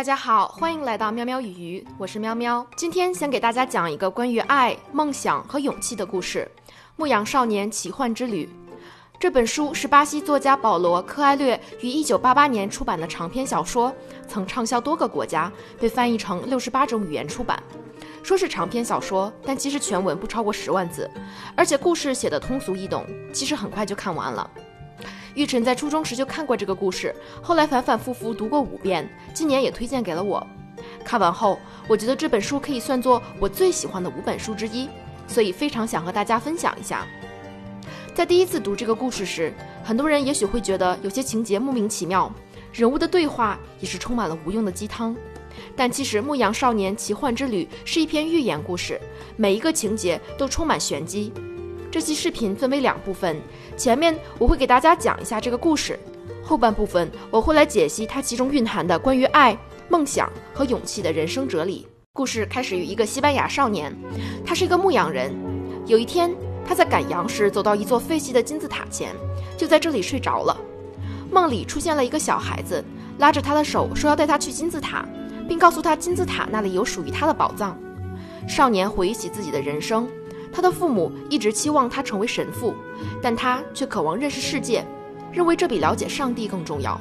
大家好，欢迎来到喵喵与鱼，我是喵喵。今天想给大家讲一个关于爱、梦想和勇气的故事，《牧羊少年奇幻之旅》。这本书是巴西作家保罗·科埃略于1988年出版的长篇小说，曾畅销多个国家，被翻译成68种语言出版。说是长篇小说，但其实全文不超过十万字，而且故事写得通俗易懂，其实很快就看完了。玉晨在初中时就看过这个故事，后来反反复复读过五遍，今年也推荐给了我。看完后，我觉得这本书可以算作我最喜欢的五本书之一，所以非常想和大家分享一下。在第一次读这个故事时，很多人也许会觉得有些情节莫名其妙，人物的对话也是充满了无用的鸡汤。但其实《牧羊少年奇幻之旅》是一篇寓言故事，每一个情节都充满玄机。这期视频分为两部分，前面我会给大家讲一下这个故事，后半部分我会来解析它其中蕴含的关于爱、梦想和勇气的人生哲理。故事开始于一个西班牙少年，他是一个牧羊人。有一天，他在赶羊时走到一座废弃的金字塔前，就在这里睡着了。梦里出现了一个小孩子，拉着他的手说要带他去金字塔，并告诉他金字塔那里有属于他的宝藏。少年回忆起自己的人生。他的父母一直期望他成为神父，但他却渴望认识世界，认为这比了解上帝更重要。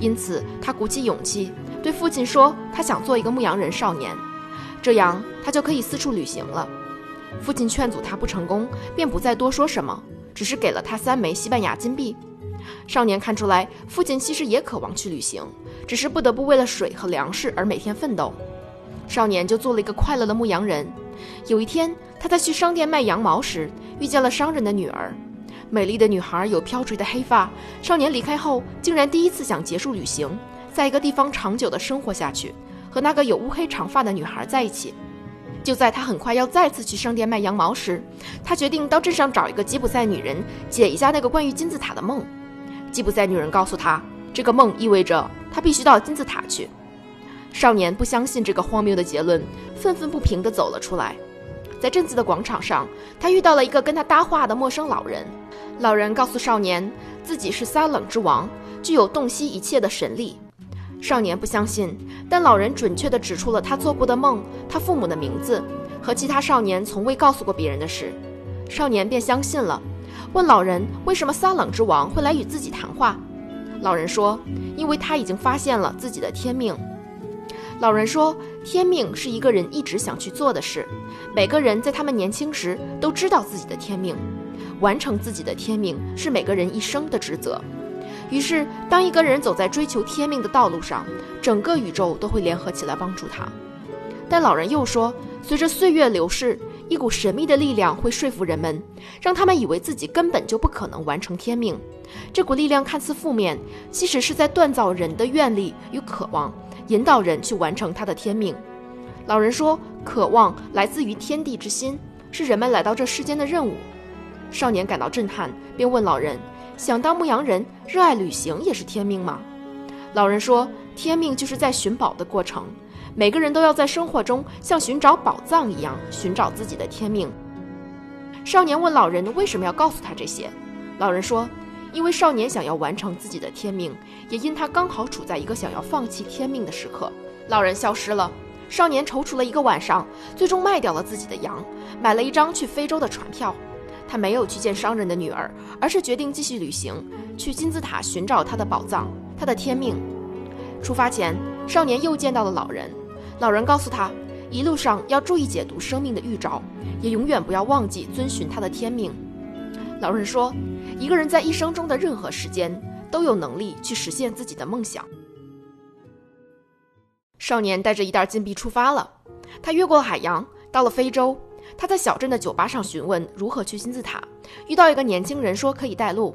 因此，他鼓起勇气对父亲说：“他想做一个牧羊人少年，这样他就可以四处旅行了。”父亲劝阻他不成功，便不再多说什么，只是给了他三枚西班牙金币。少年看出来，父亲其实也渴望去旅行，只是不得不为了水和粮食而每天奋斗。少年就做了一个快乐的牧羊人。有一天，他在去商店卖羊毛时，遇见了商人的女儿。美丽的女孩有飘垂的黑发。少年离开后，竟然第一次想结束旅行，在一个地方长久的生活下去，和那个有乌黑长发的女孩在一起。就在他很快要再次去商店卖羊毛时，他决定到镇上找一个吉普赛女人解一下那个关于金字塔的梦。吉普赛女人告诉他，这个梦意味着他必须到金字塔去。少年不相信这个荒谬的结论，愤愤不平地走了出来。在镇子的广场上，他遇到了一个跟他搭话的陌生老人。老人告诉少年，自己是撒冷之王，具有洞悉一切的神力。少年不相信，但老人准确地指出了他做过的梦、他父母的名字和其他少年从未告诉过别人的事。少年便相信了，问老人为什么撒冷之王会来与自己谈话。老人说，因为他已经发现了自己的天命。老人说：“天命是一个人一直想去做的事。每个人在他们年轻时都知道自己的天命，完成自己的天命是每个人一生的职责。于是，当一个人走在追求天命的道路上，整个宇宙都会联合起来帮助他。”但老人又说：“随着岁月流逝，一股神秘的力量会说服人们，让他们以为自己根本就不可能完成天命。这股力量看似负面，其实是在锻造人的愿力与渴望。”引导人去完成他的天命。老人说：“渴望来自于天地之心，是人们来到这世间的任务。”少年感到震撼，便问老人：“想当牧羊人，热爱旅行也是天命吗？”老人说：“天命就是在寻宝的过程，每个人都要在生活中像寻找宝藏一样寻找自己的天命。”少年问老人：“为什么要告诉他这些？”老人说。因为少年想要完成自己的天命，也因他刚好处在一个想要放弃天命的时刻。老人消失了，少年踌躇了一个晚上，最终卖掉了自己的羊，买了一张去非洲的船票。他没有去见商人的女儿，而是决定继续旅行，去金字塔寻找他的宝藏，他的天命。出发前，少年又见到了老人，老人告诉他，一路上要注意解读生命的预兆，也永远不要忘记遵循他的天命。老人说。一个人在一生中的任何时间都有能力去实现自己的梦想。少年带着一袋金币出发了，他越过了海洋，到了非洲。他在小镇的酒吧上询问如何去金字塔，遇到一个年轻人说可以带路，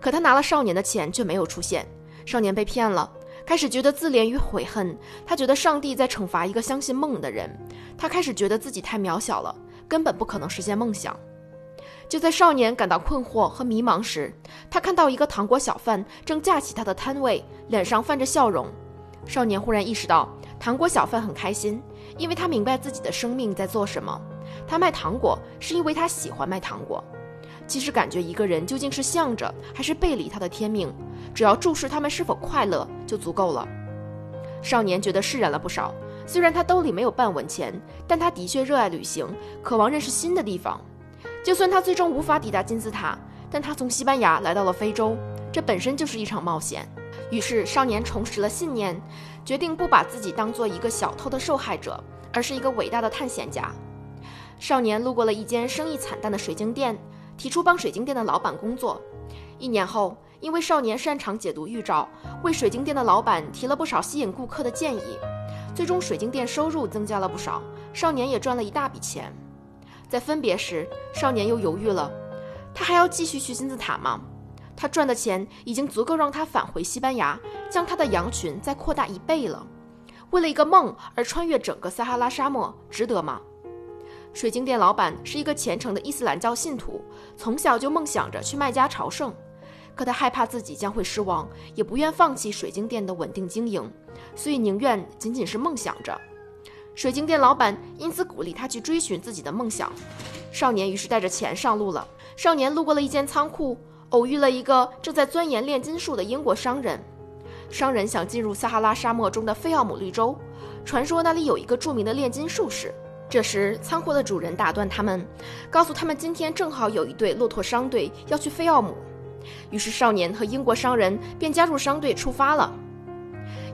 可他拿了少年的钱却没有出现。少年被骗了，开始觉得自怜与悔恨。他觉得上帝在惩罚一个相信梦的人。他开始觉得自己太渺小了，根本不可能实现梦想。就在少年感到困惑和迷茫时，他看到一个糖果小贩正架起他的摊位，脸上泛着笑容。少年忽然意识到，糖果小贩很开心，因为他明白自己的生命在做什么。他卖糖果是因为他喜欢卖糖果。其实，感觉一个人究竟是向着还是背离他的天命，只要注视他们是否快乐就足够了。少年觉得释然了不少。虽然他兜里没有半文钱，但他的确热爱旅行，渴望认识新的地方。就算他最终无法抵达金字塔，但他从西班牙来到了非洲，这本身就是一场冒险。于是，少年重拾了信念，决定不把自己当做一个小偷的受害者，而是一个伟大的探险家。少年路过了一间生意惨淡的水晶店，提出帮水晶店的老板工作。一年后，因为少年擅长解读预兆，为水晶店的老板提了不少吸引顾客的建议。最终，水晶店收入增加了不少，少年也赚了一大笔钱。在分别时，少年又犹豫了：他还要继续去金字塔吗？他赚的钱已经足够让他返回西班牙，将他的羊群再扩大一倍了。为了一个梦而穿越整个撒哈拉沙漠，值得吗？水晶店老板是一个虔诚的伊斯兰教信徒，从小就梦想着去麦加朝圣。可他害怕自己将会失望，也不愿放弃水晶店的稳定经营，所以宁愿仅仅是梦想着。水晶店老板因此鼓励他去追寻自己的梦想。少年于是带着钱上路了。少年路过了一间仓库，偶遇了一个正在钻研炼金术的英国商人。商人想进入撒哈拉沙漠中的费奥姆绿洲，传说那里有一个著名的炼金术士。这时，仓库的主人打断他们，告诉他们今天正好有一队骆驼商队要去费奥姆。于是，少年和英国商人便加入商队出发了。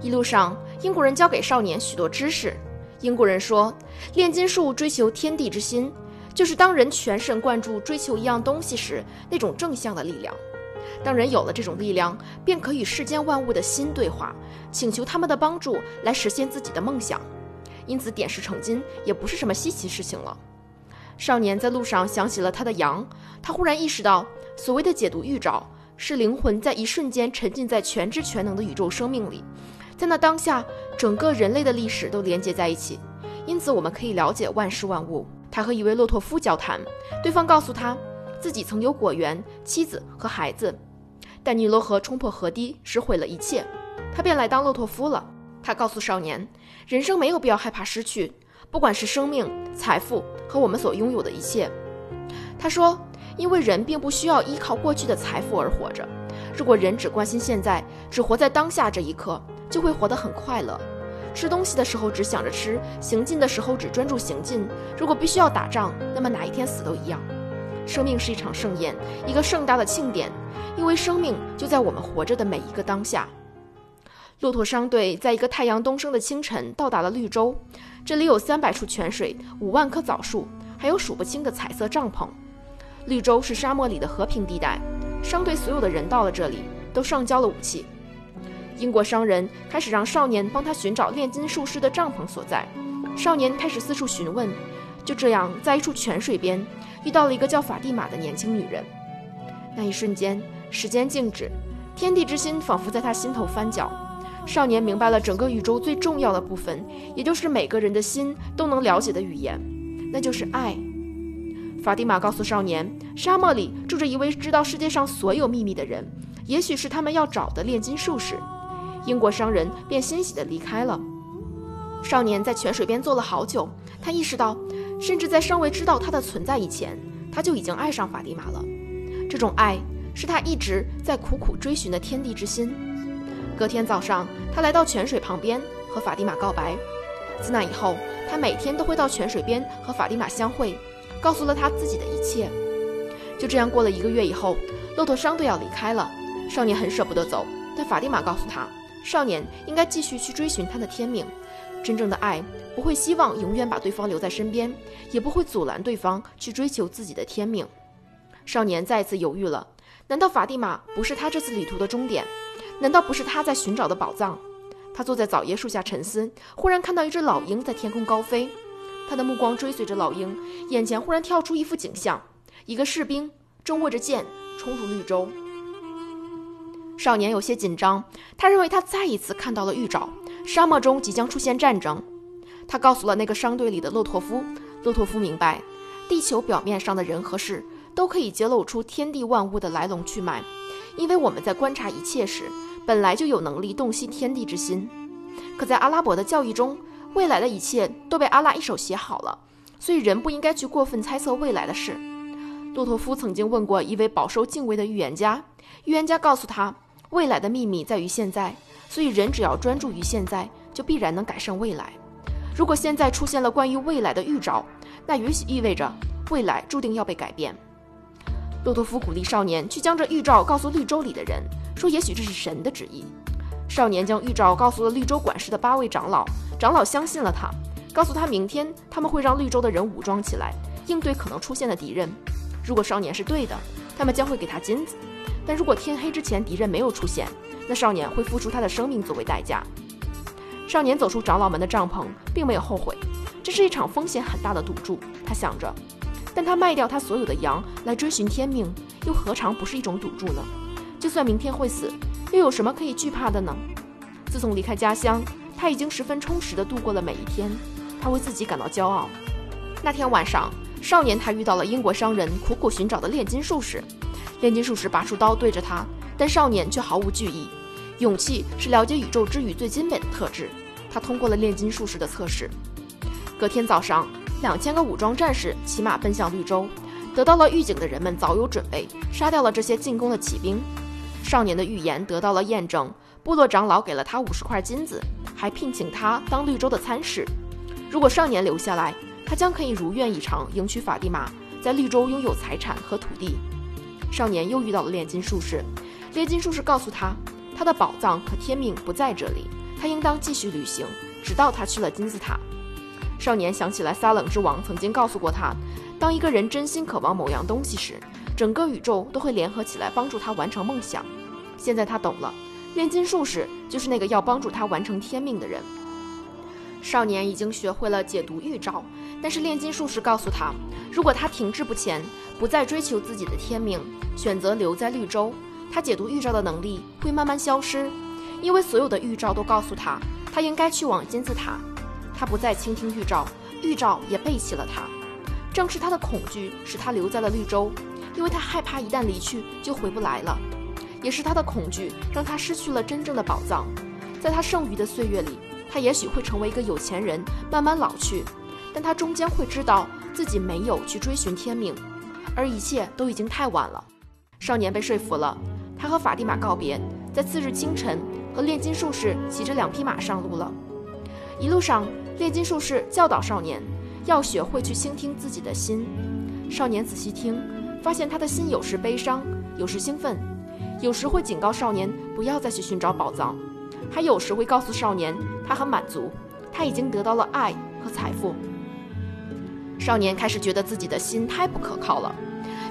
一路上，英国人教给少年许多知识。英国人说，炼金术追求天地之心，就是当人全神贯注追求一样东西时那种正向的力量。当人有了这种力量，便可与世间万物的心对话，请求他们的帮助来实现自己的梦想。因此，点石成金也不是什么稀奇事情了。少年在路上想起了他的羊，他忽然意识到，所谓的解读预兆，是灵魂在一瞬间沉浸在全知全能的宇宙生命里，在那当下，整个人类的历史都连接在一起，因此我们可以了解万事万物。他和一位骆驼夫交谈，对方告诉他，自己曾有果园、妻子和孩子，但尼罗河冲破河堤，使毁了一切，他便来当骆驼夫了。他告诉少年，人生没有必要害怕失去。不管是生命、财富和我们所拥有的一切，他说，因为人并不需要依靠过去的财富而活着。如果人只关心现在，只活在当下这一刻，就会活得很快乐。吃东西的时候只想着吃，行进的时候只专注行进。如果必须要打仗，那么哪一天死都一样。生命是一场盛宴，一个盛大的庆典，因为生命就在我们活着的每一个当下。骆驼商队在一个太阳东升的清晨到达了绿洲。这里有三百处泉水，五万棵枣树，还有数不清的彩色帐篷。绿洲是沙漠里的和平地带。商队所有的人到了这里，都上交了武器。英国商人开始让少年帮他寻找炼金术师的帐篷所在。少年开始四处询问。就这样，在一处泉水边，遇到了一个叫法蒂玛的年轻女人。那一瞬间，时间静止，天地之心仿佛在他心头翻搅。少年明白了整个宇宙最重要的部分，也就是每个人的心都能了解的语言，那就是爱。法蒂玛告诉少年，沙漠里住着一位知道世界上所有秘密的人，也许是他们要找的炼金术士。英国商人便欣喜地离开了。少年在泉水边坐了好久，他意识到，甚至在尚未知道他的存在以前，他就已经爱上法蒂玛了。这种爱是他一直在苦苦追寻的天地之心。隔天早上，他来到泉水旁边和法蒂玛告白。自那以后，他每天都会到泉水边和法蒂玛相会，告诉了他自己的一切。就这样过了一个月以后，骆驼商队要离开了。少年很舍不得走，但法蒂玛告诉他，少年应该继续去追寻他的天命。真正的爱不会希望永远把对方留在身边，也不会阻拦对方去追求自己的天命。少年再次犹豫了，难道法蒂玛不是他这次旅途的终点？难道不是他在寻找的宝藏？他坐在枣椰树下沉思，忽然看到一只老鹰在天空高飞。他的目光追随着老鹰，眼前忽然跳出一幅景象：一个士兵正握着剑冲入绿洲。少年有些紧张，他认为他再一次看到了预兆，沙漠中即将出现战争。他告诉了那个商队里的骆驼夫，骆驼夫明白，地球表面上的人和事都可以揭露出天地万物的来龙去脉，因为我们在观察一切时。本来就有能力洞悉天地之心，可在阿拉伯的教义中，未来的一切都被阿拉一手写好了，所以人不应该去过分猜测未来的事。骆驼夫曾经问过一位饱受敬畏的预言家，预言家告诉他，未来的秘密在于现在，所以人只要专注于现在，就必然能改善未来。如果现在出现了关于未来的预兆，那也许意味着未来注定要被改变。骆驼夫鼓励少年去将这预兆告诉绿洲里的人，说也许这是神的旨意。少年将预兆告诉了绿洲管事的八位长老，长老相信了他，告诉他明天他们会让绿洲的人武装起来，应对可能出现的敌人。如果少年是对的，他们将会给他金子；但如果天黑之前敌人没有出现，那少年会付出他的生命作为代价。少年走出长老们的帐篷，并没有后悔，这是一场风险很大的赌注。他想着。但他卖掉他所有的羊来追寻天命，又何尝不是一种赌注呢？就算明天会死，又有什么可以惧怕的呢？自从离开家乡，他已经十分充实地度过了每一天。他为自己感到骄傲。那天晚上，少年他遇到了英国商人苦苦寻找的炼金术士。炼金术士拔出刀对着他，但少年却毫无惧意。勇气是了解宇宙之语最精美的特质。他通过了炼金术士的测试。隔天早上。两千个武装战士骑马奔向绿洲，得到了预警的人们早有准备，杀掉了这些进攻的骑兵。少年的预言得到了验证，部落长老给了他五十块金子，还聘请他当绿洲的参事。如果少年留下来，他将可以如愿以偿迎娶法蒂玛，在绿洲拥有财产和土地。少年又遇到了炼金术士，炼金术士告诉他，他的宝藏和天命不在这里，他应当继续旅行，直到他去了金字塔。少年想起来，撒冷之王曾经告诉过他，当一个人真心渴望某样东西时，整个宇宙都会联合起来帮助他完成梦想。现在他懂了，炼金术士就是那个要帮助他完成天命的人。少年已经学会了解读预兆，但是炼金术士告诉他，如果他停滞不前，不再追求自己的天命，选择留在绿洲，他解读预兆的能力会慢慢消失，因为所有的预兆都告诉他，他应该去往金字塔。他不再倾听预兆，预兆也背弃了他。正是他的恐惧使他留在了绿洲，因为他害怕一旦离去就回不来了。也是他的恐惧让他失去了真正的宝藏。在他剩余的岁月里，他也许会成为一个有钱人，慢慢老去，但他终将会知道自己没有去追寻天命，而一切都已经太晚了。少年被说服了，他和法蒂玛告别，在次日清晨和炼金术士骑着两匹马上路了。一路上。炼金术士教导少年，要学会去倾听自己的心。少年仔细听，发现他的心有时悲伤，有时兴奋，有时会警告少年不要再去寻找宝藏，还有时会告诉少年他很满足，他已经得到了爱和财富。少年开始觉得自己的心太不可靠了。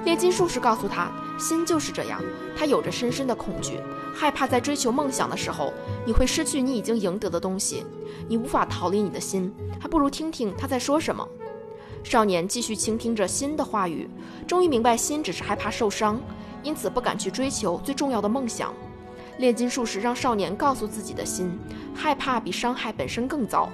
炼金术士告诉他，心就是这样，他有着深深的恐惧，害怕在追求梦想的时候，你会失去你已经赢得的东西。你无法逃离你的心，还不如听听他在说什么。少年继续倾听着心的话语，终于明白心只是害怕受伤，因此不敢去追求最重要的梦想。炼金术士让少年告诉自己的心，害怕比伤害本身更糟。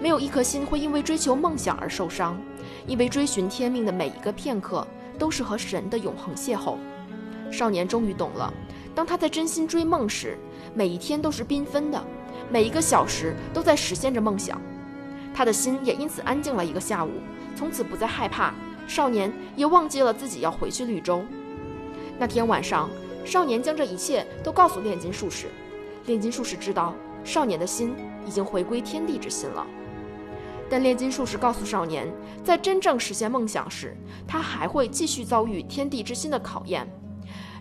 没有一颗心会因为追求梦想而受伤，因为追寻天命的每一个片刻都是和神的永恒邂逅。少年终于懂了，当他在真心追梦时，每一天都是缤纷的。每一个小时都在实现着梦想，他的心也因此安静了一个下午，从此不再害怕。少年也忘记了自己要回去绿洲。那天晚上，少年将这一切都告诉炼金术士。炼金术士知道少年的心已经回归天地之心了，但炼金术士告诉少年，在真正实现梦想时，他还会继续遭遇天地之心的考验。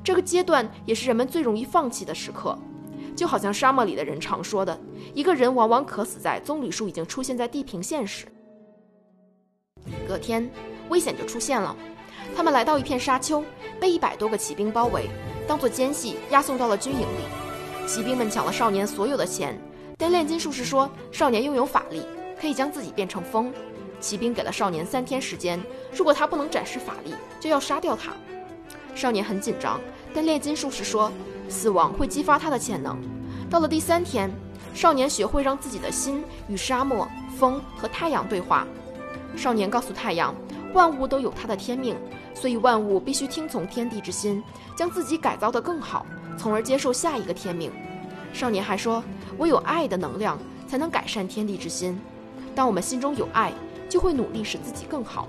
这个阶段也是人们最容易放弃的时刻。就好像沙漠里的人常说的，一个人往往渴死在棕榈树已经出现在地平线时。隔天，危险就出现了。他们来到一片沙丘，被一百多个骑兵包围，当做奸细押送到了军营里。骑兵们抢了少年所有的钱，但炼金术士说少年拥有法力，可以将自己变成风。骑兵给了少年三天时间，如果他不能展示法力，就要杀掉他。少年很紧张，但炼金术士说。死亡会激发他的潜能。到了第三天，少年学会让自己的心与沙漠、风和太阳对话。少年告诉太阳，万物都有它的天命，所以万物必须听从天地之心，将自己改造得更好，从而接受下一个天命。少年还说，唯有爱的能量才能改善天地之心。当我们心中有爱，就会努力使自己更好。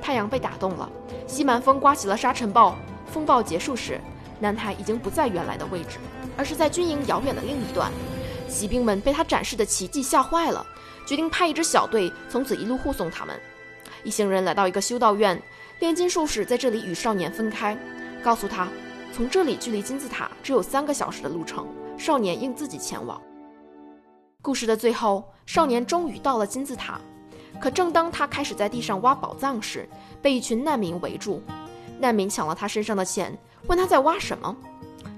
太阳被打动了，西蛮风刮起了沙尘暴。风暴结束时。南海已经不在原来的位置，而是在军营遥远的另一端。骑兵们被他展示的奇迹吓坏了，决定派一支小队从此一路护送他们。一行人来到一个修道院，炼金术士在这里与少年分开，告诉他，从这里距离金字塔只有三个小时的路程，少年应自己前往。故事的最后，少年终于到了金字塔，可正当他开始在地上挖宝藏时，被一群难民围住。难民抢了他身上的钱，问他在挖什么。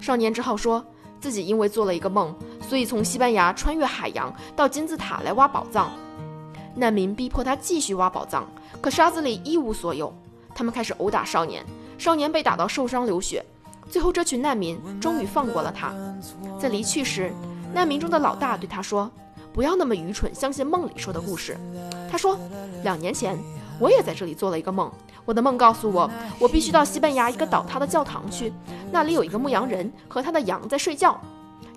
少年只好说自己因为做了一个梦，所以从西班牙穿越海洋到金字塔来挖宝藏。难民逼迫他继续挖宝藏，可沙子里一无所有。他们开始殴打少年，少年被打到受伤流血。最后，这群难民终于放过了他。在离去时，难民中的老大对他说：“不要那么愚蠢，相信梦里说的故事。”他说：“两年前，我也在这里做了一个梦。我的梦告诉我，我必须到西班牙一个倒塌的教堂去，那里有一个牧羊人和他的羊在睡觉。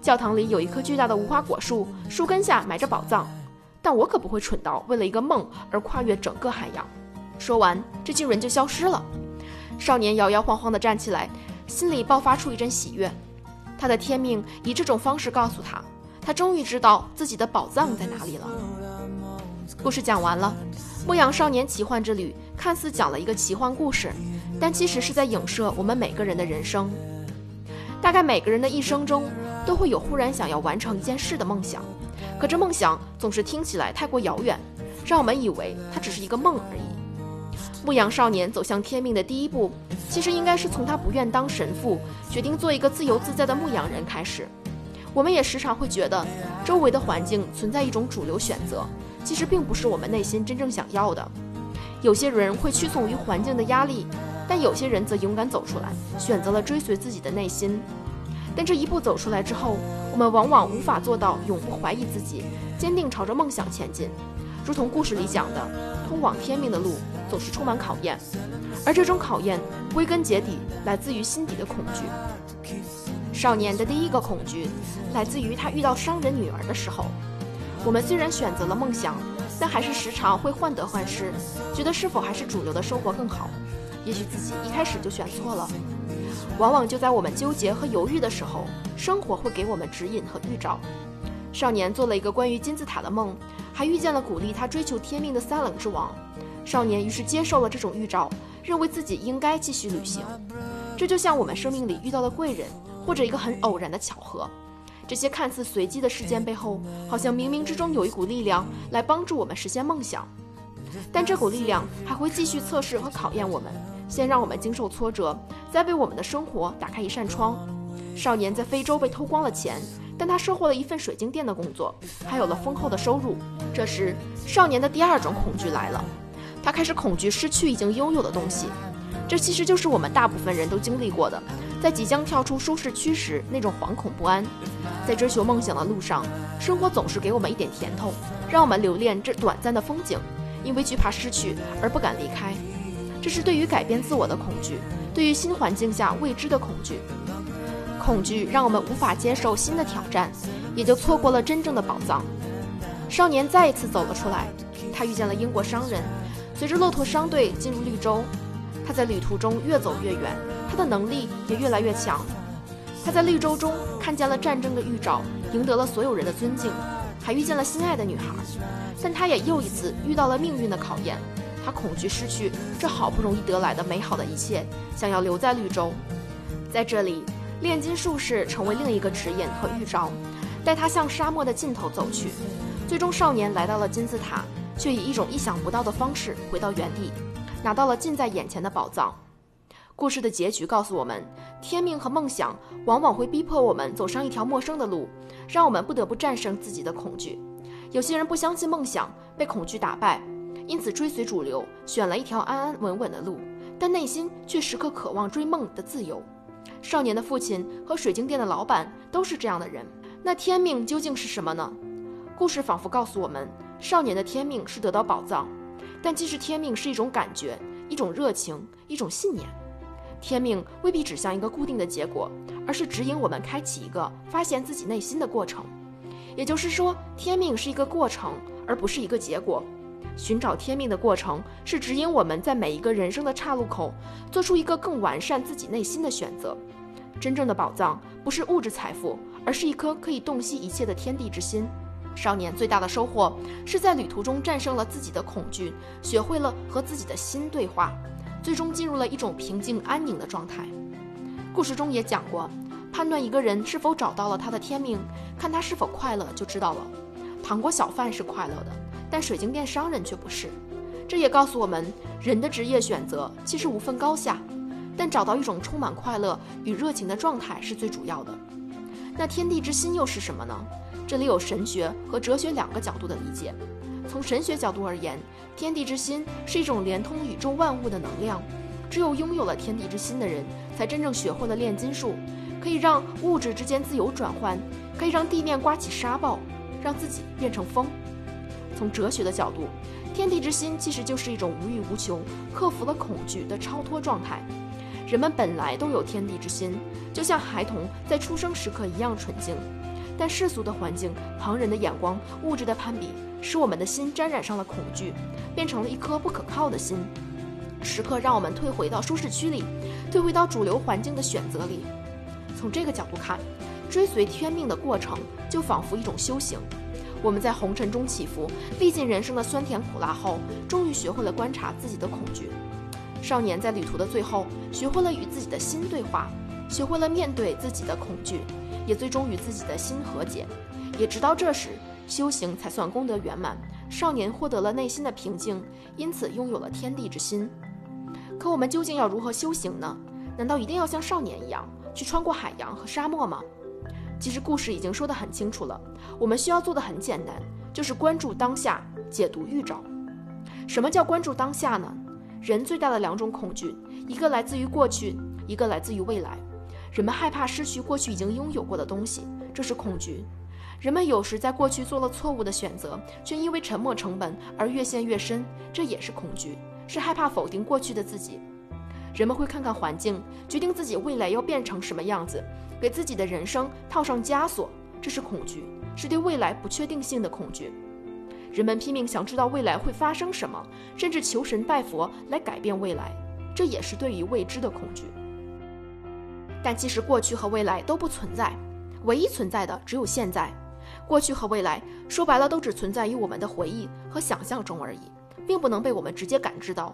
教堂里有一棵巨大的无花果树，树根下埋着宝藏。”但我可不会蠢到为了一个梦而跨越整个海洋。说完，这巨人就消失了。少年摇摇晃晃地站起来，心里爆发出一阵喜悦。他的天命以这种方式告诉他，他终于知道自己的宝藏在哪里了。故事讲完了，《牧羊少年奇幻之旅》看似讲了一个奇幻故事，但其实是在影射我们每个人的人生。大概每个人的一生中，都会有忽然想要完成一件事的梦想。可这梦想总是听起来太过遥远，让我们以为它只是一个梦而已。牧羊少年走向天命的第一步，其实应该是从他不愿当神父，决定做一个自由自在的牧羊人开始。我们也时常会觉得，周围的环境存在一种主流选择，其实并不是我们内心真正想要的。有些人会屈从于环境的压力，但有些人则勇敢走出来，选择了追随自己的内心。但这一步走出来之后，我们往往无法做到永不怀疑自己，坚定朝着梦想前进。如同故事里讲的，通往天命的路总是充满考验，而这种考验归根结底来自于心底的恐惧。少年的第一个恐惧来自于他遇到商人女儿的时候。我们虽然选择了梦想，但还是时常会患得患失，觉得是否还是主流的生活更好？也许自己一开始就选错了。往往就在我们纠结和犹豫的时候，生活会给我们指引和预兆。少年做了一个关于金字塔的梦，还遇见了鼓励他追求天命的三冷之王。少年于是接受了这种预兆，认为自己应该继续旅行。这就像我们生命里遇到的贵人，或者一个很偶然的巧合。这些看似随机的事件背后，好像冥冥之中有一股力量来帮助我们实现梦想。但这股力量还会继续测试和考验我们。先让我们经受挫折，再为我们的生活打开一扇窗。少年在非洲被偷光了钱，但他收获了一份水晶店的工作，还有了丰厚的收入。这时，少年的第二种恐惧来了，他开始恐惧失去已经拥有的东西。这其实就是我们大部分人都经历过的，在即将跳出舒适区时那种惶恐不安。在追求梦想的路上，生活总是给我们一点甜头，让我们留恋这短暂的风景，因为惧怕失去而不敢离开。这是对于改变自我的恐惧，对于新环境下未知的恐惧。恐惧让我们无法接受新的挑战，也就错过了真正的宝藏。少年再一次走了出来，他遇见了英国商人，随着骆驼商队进入绿洲，他在旅途中越走越远，他的能力也越来越强。他在绿洲中看见了战争的预兆，赢得了所有人的尊敬，还遇见了心爱的女孩。但他也又一次遇到了命运的考验。他恐惧失去这好不容易得来的美好的一切，想要留在绿洲。在这里，炼金术士成为另一个指引和预兆，带他向沙漠的尽头走去。最终，少年来到了金字塔，却以一种意想不到的方式回到原地，拿到了近在眼前的宝藏。故事的结局告诉我们，天命和梦想往往会逼迫我们走上一条陌生的路，让我们不得不战胜自己的恐惧。有些人不相信梦想，被恐惧打败。因此，追随主流，选了一条安安稳稳的路，但内心却时刻渴望追梦的自由。少年的父亲和水晶店的老板都是这样的人。那天命究竟是什么呢？故事仿佛告诉我们，少年的天命是得到宝藏，但其实天命是一种感觉，一种热情，一种信念。天命未必指向一个固定的结果，而是指引我们开启一个发现自己内心的过程。也就是说，天命是一个过程，而不是一个结果。寻找天命的过程，是指引我们在每一个人生的岔路口，做出一个更完善自己内心的选择。真正的宝藏，不是物质财富，而是一颗可以洞悉一切的天地之心。少年最大的收获是在旅途中战胜了自己的恐惧，学会了和自己的心对话，最终进入了一种平静安宁的状态。故事中也讲过，判断一个人是否找到了他的天命，看他是否快乐就知道了。糖果小贩是快乐的，但水晶店商人却不是。这也告诉我们，人的职业选择其实无分高下，但找到一种充满快乐与热情的状态是最主要的。那天地之心又是什么呢？这里有神学和哲学两个角度的理解。从神学角度而言，天地之心是一种连通宇宙万物的能量。只有拥有了天地之心的人，才真正学会了炼金术，可以让物质之间自由转换，可以让地面刮起沙暴，让自己变成风。从哲学的角度，天地之心其实就是一种无欲无求、克服了恐惧的超脱状态。人们本来都有天地之心，就像孩童在出生时刻一样纯净。但世俗的环境、旁人的眼光、物质的攀比，使我们的心沾染上了恐惧，变成了一颗不可靠的心，时刻让我们退回到舒适区里，退回到主流环境的选择里。从这个角度看，追随天命的过程就仿佛一种修行。我们在红尘中起伏，历尽人生的酸甜苦辣后，终于学会了观察自己的恐惧。少年在旅途的最后，学会了与自己的心对话，学会了面对自己的恐惧。也最终与自己的心和解，也直到这时，修行才算功德圆满。少年获得了内心的平静，因此拥有了天地之心。可我们究竟要如何修行呢？难道一定要像少年一样去穿过海洋和沙漠吗？其实故事已经说得很清楚了，我们需要做的很简单，就是关注当下，解读预兆。什么叫关注当下呢？人最大的两种恐惧，一个来自于过去，一个来自于未来。人们害怕失去过去已经拥有过的东西，这是恐惧。人们有时在过去做了错误的选择，却因为沉没成本而越陷越深，这也是恐惧，是害怕否定过去的自己。人们会看看环境，决定自己未来要变成什么样子，给自己的人生套上枷锁，这是恐惧，是对未来不确定性的恐惧。人们拼命想知道未来会发生什么，甚至求神拜佛来改变未来，这也是对于未知的恐惧。但其实过去和未来都不存在，唯一存在的只有现在。过去和未来说白了都只存在于我们的回忆和想象中而已，并不能被我们直接感知到。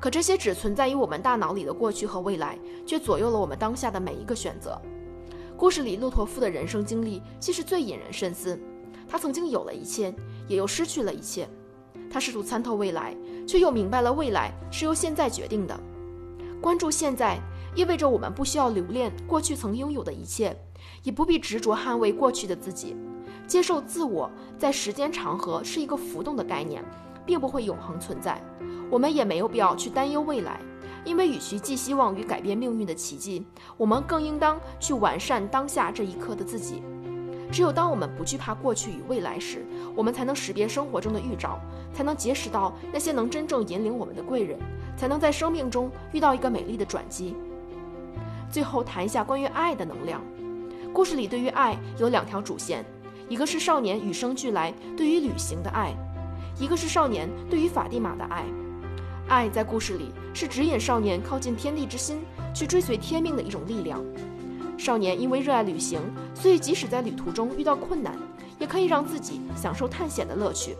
可这些只存在于我们大脑里的过去和未来，却左右了我们当下的每一个选择。故事里骆驼夫的人生经历其实最引人深思。他曾经有了一切，也又失去了一切。他试图参透未来，却又明白了未来是由现在决定的。关注现在。意味着我们不需要留恋过去曾拥有的一切，也不必执着捍卫过去的自己。接受自我在时间长河是一个浮动的概念，并不会永恒存在。我们也没有必要去担忧未来，因为与其寄希望于改变命运的奇迹，我们更应当去完善当下这一刻的自己。只有当我们不惧怕过去与未来时，我们才能识别生活中的预兆，才能结识到那些能真正引领我们的贵人，才能在生命中遇到一个美丽的转机。最后谈一下关于爱的能量。故事里对于爱有两条主线，一个是少年与生俱来对于旅行的爱，一个是少年对于法蒂玛的爱。爱在故事里是指引少年靠近天地之心，去追随天命的一种力量。少年因为热爱旅行，所以即使在旅途中遇到困难，也可以让自己享受探险的乐趣。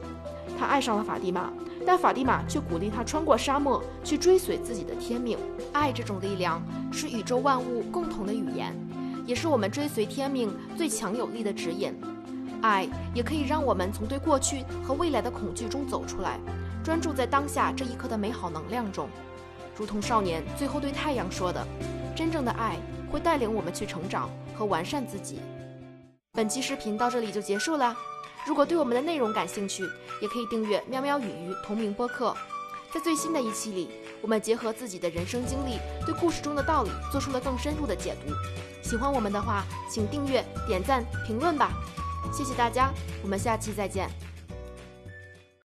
他爱上了法蒂玛，但法蒂玛却鼓励他穿过沙漠去追随自己的天命。爱这种力量是宇宙万物共同的语言，也是我们追随天命最强有力的指引。爱也可以让我们从对过去和未来的恐惧中走出来，专注在当下这一刻的美好能量中。如同少年最后对太阳说的：“真正的爱会带领我们去成长和完善自己。”本期视频到这里就结束了。如果对我们的内容感兴趣，也可以订阅“喵喵雨鱼”同名播客。在最新的一期里，我们结合自己的人生经历，对故事中的道理做出了更深入的解读。喜欢我们的话，请订阅、点赞、评论吧。谢谢大家，我们下期再见。